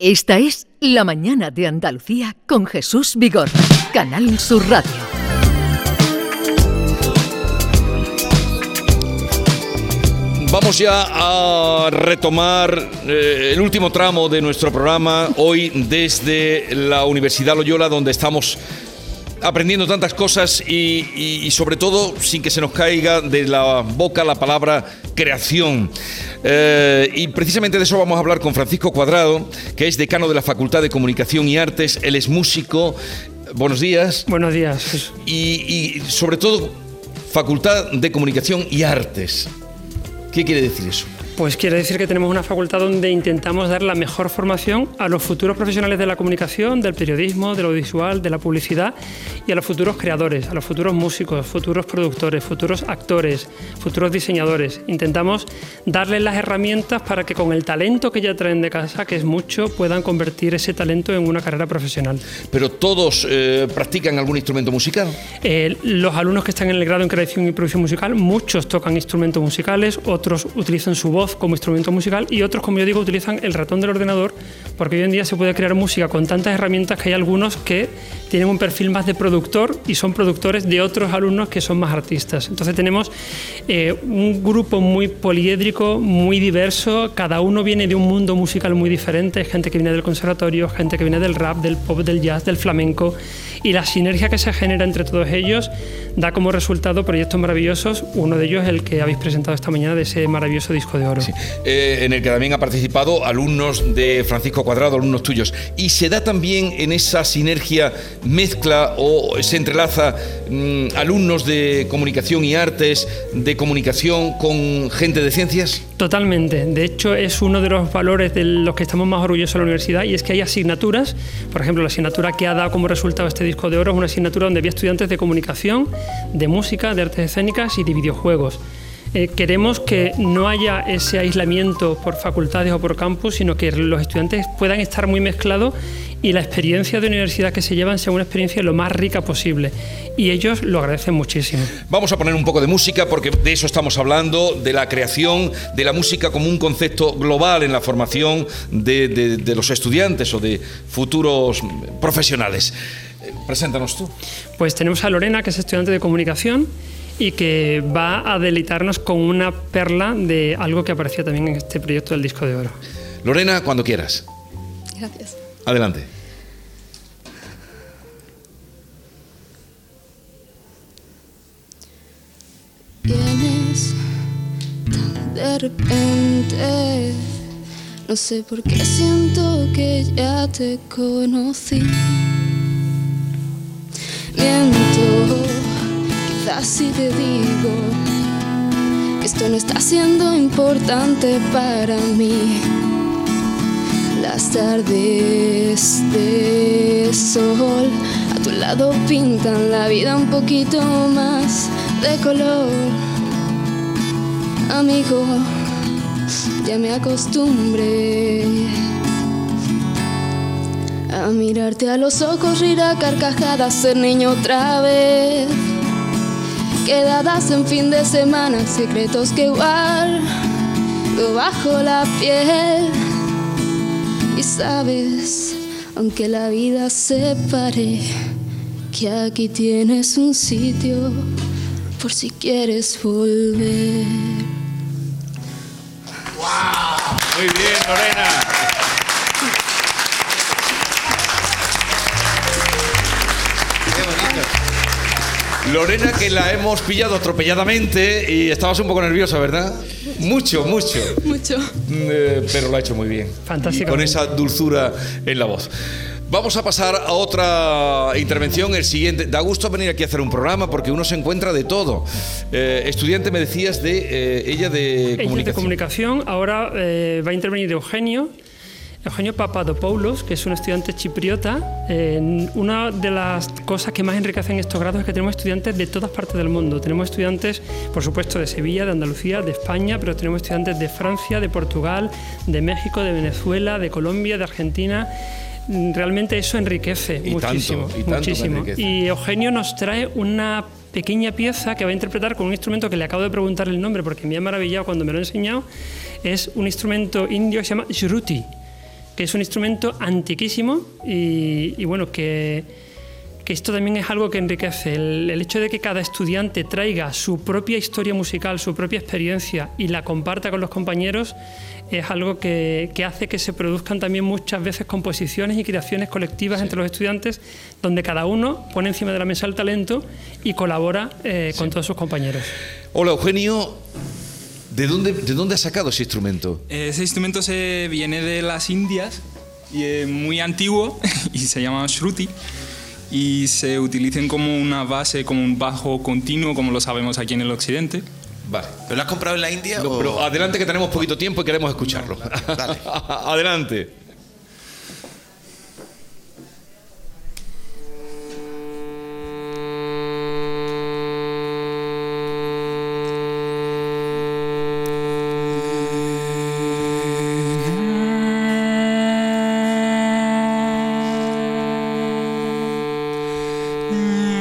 Esta es La Mañana de Andalucía con Jesús Vigor, Canal Sur Radio. Vamos ya a retomar eh, el último tramo de nuestro programa, hoy desde la Universidad Loyola, donde estamos aprendiendo tantas cosas y, sobre todo sin que se nos caiga de la boca la palabra creación. Eh, y precisamente de eso vamos a hablar con Francisco Cuadrado, que es decano de la Facultad de Comunicación y Artes. Él es músico. Buenos días. Buenos días. Y, y sobre todo, Facultad de Comunicación y Artes. ¿Qué quiere decir eso? Pues quiere decir que tenemos una facultad donde intentamos dar la mejor formación a los futuros profesionales de la comunicación, del periodismo, del audiovisual, de la publicidad y a los futuros creadores, a los futuros músicos, futuros productores, futuros actores, futuros diseñadores. Intentamos darles las herramientas para que con el talento que ya traen de casa, que es mucho, puedan convertir ese talento en una carrera profesional. ¿Pero todos eh, practican algún instrumento musical? Eh, los alumnos que están en el grado en creación y producción musical, muchos tocan instrumentos musicales, otros utilizan su voz como instrumento musical y otros, como yo digo, utilizan el ratón del ordenador porque hoy en día se puede crear música con tantas herramientas que hay algunos que tienen un perfil más de productor y son productores de otros alumnos que son más artistas. Entonces tenemos eh, un grupo muy poliédrico, muy diverso, cada uno viene de un mundo musical muy diferente, gente que viene del conservatorio, gente que viene del rap, del pop, del jazz, del flamenco y la sinergia que se genera entre todos ellos da como resultado proyectos maravillosos, uno de ellos el que habéis presentado esta mañana de ese maravilloso disco de oro. Eh, en el que también ha participado alumnos de Francisco Cuadrado, alumnos tuyos. Y se da también en esa sinergia, mezcla o se entrelaza mm, alumnos de comunicación y artes, de comunicación con gente de ciencias. Totalmente. De hecho, es uno de los valores de los que estamos más orgullosos en la universidad y es que hay asignaturas, por ejemplo, la asignatura que ha dado como resultado este disco de oro es una asignatura donde había estudiantes de comunicación, de música, de artes escénicas y de videojuegos. Eh, queremos que no haya ese aislamiento por facultades o por campus, sino que los estudiantes puedan estar muy mezclados y la experiencia de universidad que se llevan sea una experiencia lo más rica posible. Y ellos lo agradecen muchísimo. Vamos a poner un poco de música porque de eso estamos hablando, de la creación de la música como un concepto global en la formación de, de los estudiantes o de futuros profesionales. Eh, preséntanos tú. Pues tenemos a Lorena, que es estudiante de comunicación y que va a deleitarnos con una perla de algo que aparecía también en este proyecto del disco de oro. Lorena, cuando quieras. Gracias. Adelante. Vienes tan de repente, no sé por qué siento que ya te conocí. Miento si te digo que esto no está siendo importante para mí. Las tardes de sol a tu lado pintan la vida un poquito más de color. Amigo, ya me acostumbré a mirarte a los ojos, rir a carcajadas, ser niño otra vez quedadas en fin de semana, secretos que guardo bajo la piel. Y sabes, aunque la vida se pare, que aquí tienes un sitio por si quieres volver. ¡Wow! Muy bien, Lorena. Lorena, que la hemos pillado atropelladamente y estabas un poco nerviosa, ¿verdad? Mucho, mucho. Mucho. Mm, eh, pero lo ha hecho muy bien. Fantástico. Con esa dulzura en la voz. Vamos a pasar a otra intervención, el siguiente. Da gusto venir aquí a hacer un programa porque uno se encuentra de todo. Eh, estudiante, me decías de eh, ella de comunicación. de comunicación. Ahora va a intervenir Eugenio Eugenio Papadopoulos, que es un estudiante chipriota, una de las cosas que más enriquecen estos grados es que tenemos estudiantes de todas partes del mundo. Tenemos estudiantes, por supuesto, de Sevilla, de Andalucía, de España, pero tenemos estudiantes de Francia, de Portugal, de México, de Venezuela, de Colombia, de Argentina realmente eso enriquece muchísimo. y, muchísimo. y Eugenio nos trae una pequeña pieza que va a interpretar con un instrumento que le acabo de preguntar el nombre porque me ha maravillado cuando me lo ha enseñado. Es un instrumento indio que se llama shruti que es un instrumento antiquísimo y, bueno, que, que, esto también es algo que enriquece. El, el, hecho de que cada estudiante traiga su propia historia musical, su propia experiencia y la comparta con los compañeros es algo que, que hace que se produzcan también muchas veces composiciones y creaciones colectivas sí. entre los estudiantes, donde cada uno pone encima de la mesa el talento y colabora eh, sí. con todos sus compañeros. Hola Eugenio, ¿De dónde, ¿De dónde has sacado ese instrumento? Ese instrumento se viene de las Indias y es muy antiguo y se llama shruti y se utilizan como una base, como un bajo continuo, como lo sabemos aquí en el occidente. Vale. ¿Pero lo has comprado en la India? No, o... pero adelante que tenemos poquito tiempo y queremos escucharlo. No, dale. adelante. Mm.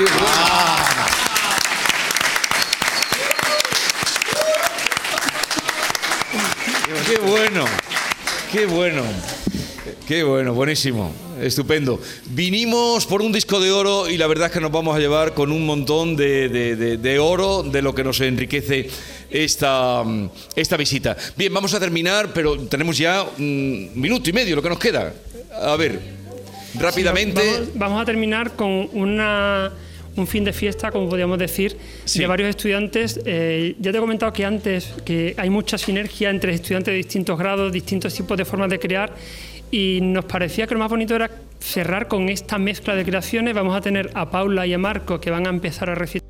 Qué bueno. Qué bueno, qué bueno, qué bueno, buenísimo, estupendo. Vinimos por un disco de oro y la verdad es que nos vamos a llevar con un montón de, de, de, de oro, de lo que nos enriquece esta, esta visita. Bien, vamos a terminar, pero tenemos ya un minuto y medio lo que nos queda. A ver, rápidamente. Sí, vamos, vamos, a terminar con una, un fin de fiesta, como podríamos decir, sí. de varios estudiantes. Eh, ya te he comentado que antes que hay mucha sinergia entre estudiantes de distintos grados, distintos tipos de formas de crear, y nos parecía que lo más bonito era cerrar con esta mezcla de creaciones. Vamos a tener a Paula y a Marco que van a empezar a recitar.